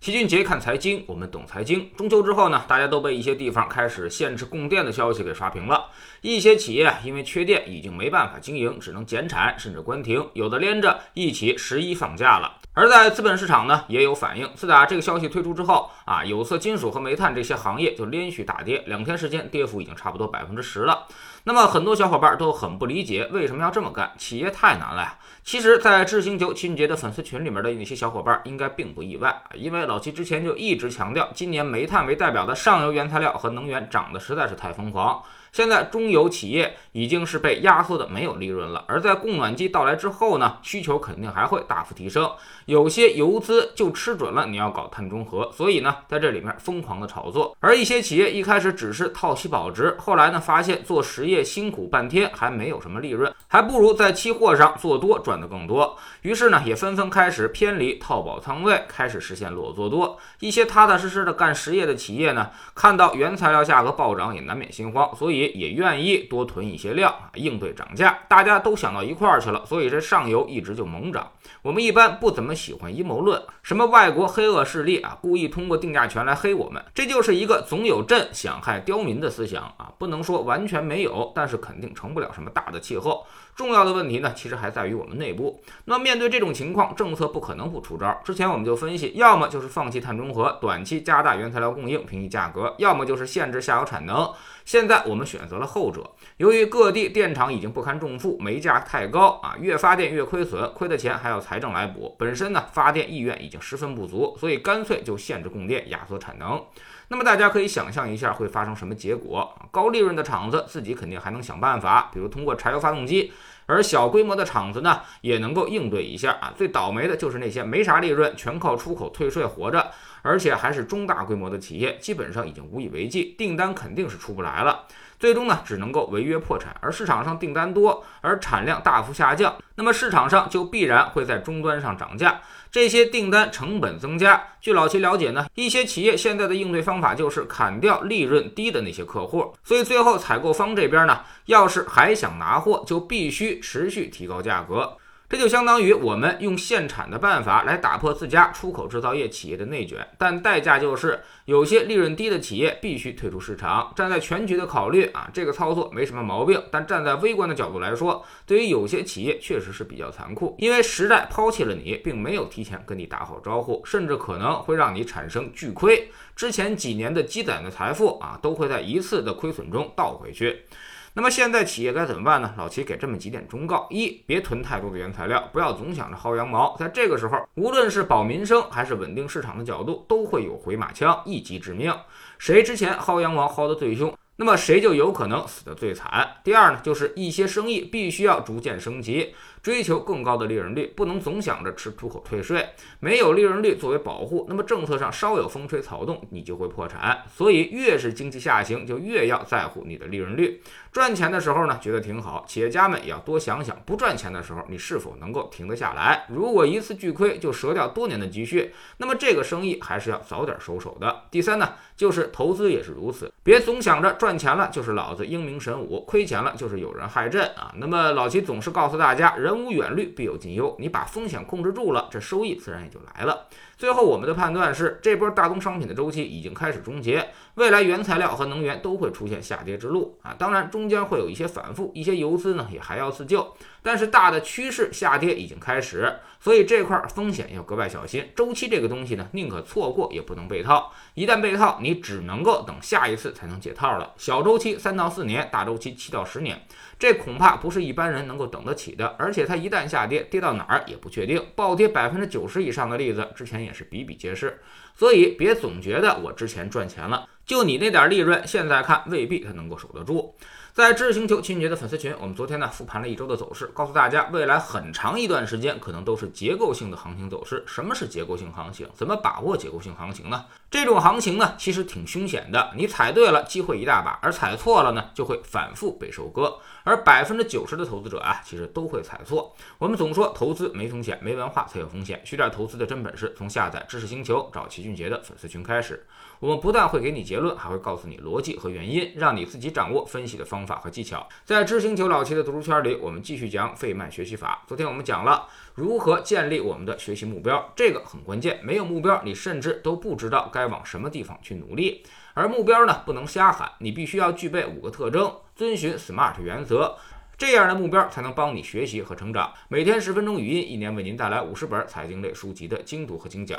齐俊杰看财经，我们懂财经。中秋之后呢，大家都被一些地方开始限制供电的消息给刷屏了。一些企业因为缺电，已经没办法经营，只能减产甚至关停，有的连着一起十一放假了。而在资本市场呢，也有反应。自打这个消息推出之后啊，有色金属和煤炭这些行业就连续大跌，两天时间跌幅已经差不多百分之十了。那么很多小伙伴都很不理解，为什么要这么干？企业太难了呀！其实，在智星球秦俊杰的粉丝群里面的那些小伙伴应该并不意外，因为早期之前就一直强调，今年煤炭为代表的上游原材料和能源涨得实在是太疯狂。现在中游企业已经是被压缩的没有利润了，而在供暖季到来之后呢，需求肯定还会大幅提升。有些游资就吃准了你要搞碳中和，所以呢，在这里面疯狂的炒作。而一些企业一开始只是套期保值，后来呢，发现做实业辛苦半天还没有什么利润，还不如在期货上做多赚的更多。于是呢，也纷纷开始偏离套保仓位，开始实现裸做多。一些踏踏实实的干实业的企业呢，看到原材料价格暴涨，也难免心慌，所以。也愿意多囤一些量啊，应对涨价。大家都想到一块儿去了，所以这上游一直就猛涨。我们一般不怎么喜欢阴谋论，什么外国黑恶势力啊，故意通过定价权来黑我们，这就是一个总有朕想害刁民的思想啊。不能说完全没有，但是肯定成不了什么大的气候。重要的问题呢，其实还在于我们内部。那面对这种情况，政策不可能不出招。之前我们就分析，要么就是放弃碳中和，短期加大原材料供应，平抑价格；要么就是限制下游产能。现在我们选择了后者。由于各地电厂已经不堪重负，煤价太高啊，越发电越亏损，亏的钱还要财政来补。本身呢，发电意愿已经十分不足，所以干脆就限制供电，压缩产能。那么大家可以想象一下会发生什么结果？高利润的厂子自己肯定还能想办法，比如通过柴油发动机；而小规模的厂子呢，也能够应对一下啊。最倒霉的就是那些没啥利润，全靠出口退税活着，而且还是中大规模的企业，基本上已经无以为继，订单肯定是出不来了。最终呢，只能够违约破产。而市场上订单多，而产量大幅下降，那么市场上就必然会在终端上涨价，这些订单成本增加。据老齐了解呢，一些企业现在的应对方法就是砍掉利润低的那些客户，所以最后采购方这边呢，要是还想拿货，就必须持续提高价格。这就相当于我们用限产的办法来打破自家出口制造业企业的内卷，但代价就是有些利润低的企业必须退出市场。站在全局的考虑啊，这个操作没什么毛病。但站在微观的角度来说，对于有些企业确实是比较残酷，因为时代抛弃了你，并没有提前跟你打好招呼，甚至可能会让你产生巨亏。之前几年的积攒的财富啊，都会在一次的亏损中倒回去。那么现在企业该怎么办呢？老齐给这么几点忠告：一，别囤太多的原材料，不要总想着薅羊毛。在这个时候，无论是保民生还是稳定市场的角度，都会有回马枪，一击致命。谁之前薅羊毛薅得最凶？那么谁就有可能死得最惨。第二呢，就是一些生意必须要逐渐升级，追求更高的利润率，不能总想着吃出口退税，没有利润率作为保护，那么政策上稍有风吹草动，你就会破产。所以越是经济下行，就越要在乎你的利润率。赚钱的时候呢，觉得挺好，企业家们也要多想想，不赚钱的时候，你是否能够停得下来？如果一次巨亏就折掉多年的积蓄，那么这个生意还是要早点收手的。第三呢，就是投资也是如此，别总想着赚。钱了就是老子英明神武，亏钱了就是有人害朕啊！那么老齐总是告诉大家，人人无远虑，必有近忧。你把风险控制住了，这收益自然也就来了。最后，我们的判断是，这波大宗商品的周期已经开始终结，未来原材料和能源都会出现下跌之路啊！当然，中间会有一些反复，一些游资呢也还要自救，但是大的趋势下跌已经开始，所以这块风险要格外小心。周期这个东西呢，宁可错过也不能被套，一旦被套，你只能够等下一次才能解套了。小周期三到四年，大周期七到十年。这恐怕不是一般人能够等得起的，而且它一旦下跌，跌到哪儿也不确定。暴跌百分之九十以上的例子，之前也是比比皆是。所以别总觉得我之前赚钱了，就你那点利润，现在看未必它能够守得住。在知识星球秦杰的粉丝群，我们昨天呢复盘了一周的走势，告诉大家未来很长一段时间可能都是结构性的行情走势。什么是结构性行情？怎么把握结构性行情呢？这种行情呢其实挺凶险的，你踩对了机会一大把，而踩错了呢就会反复被收割。而百分之九十的投资者啊，其实都会踩错。我们总说投资没风险，没文化才有风险。学点投资的真本事，从下载知识星球找齐俊杰的粉丝群开始。我们不但会给你结论，还会告诉你逻辑和原因，让你自己掌握分析的方方法和技巧。在知星球老七的读书圈里，我们继续讲费曼学习法。昨天我们讲了如何建立我们的学习目标，这个很关键。没有目标，你甚至都不知道该往什么地方去努力。而目标呢，不能瞎喊，你必须要具备五个特征，遵循 SMART 原则。这样的目标才能帮你学习和成长。每天十分钟语音，一年为您带来五十本财经类书籍的精读和精讲。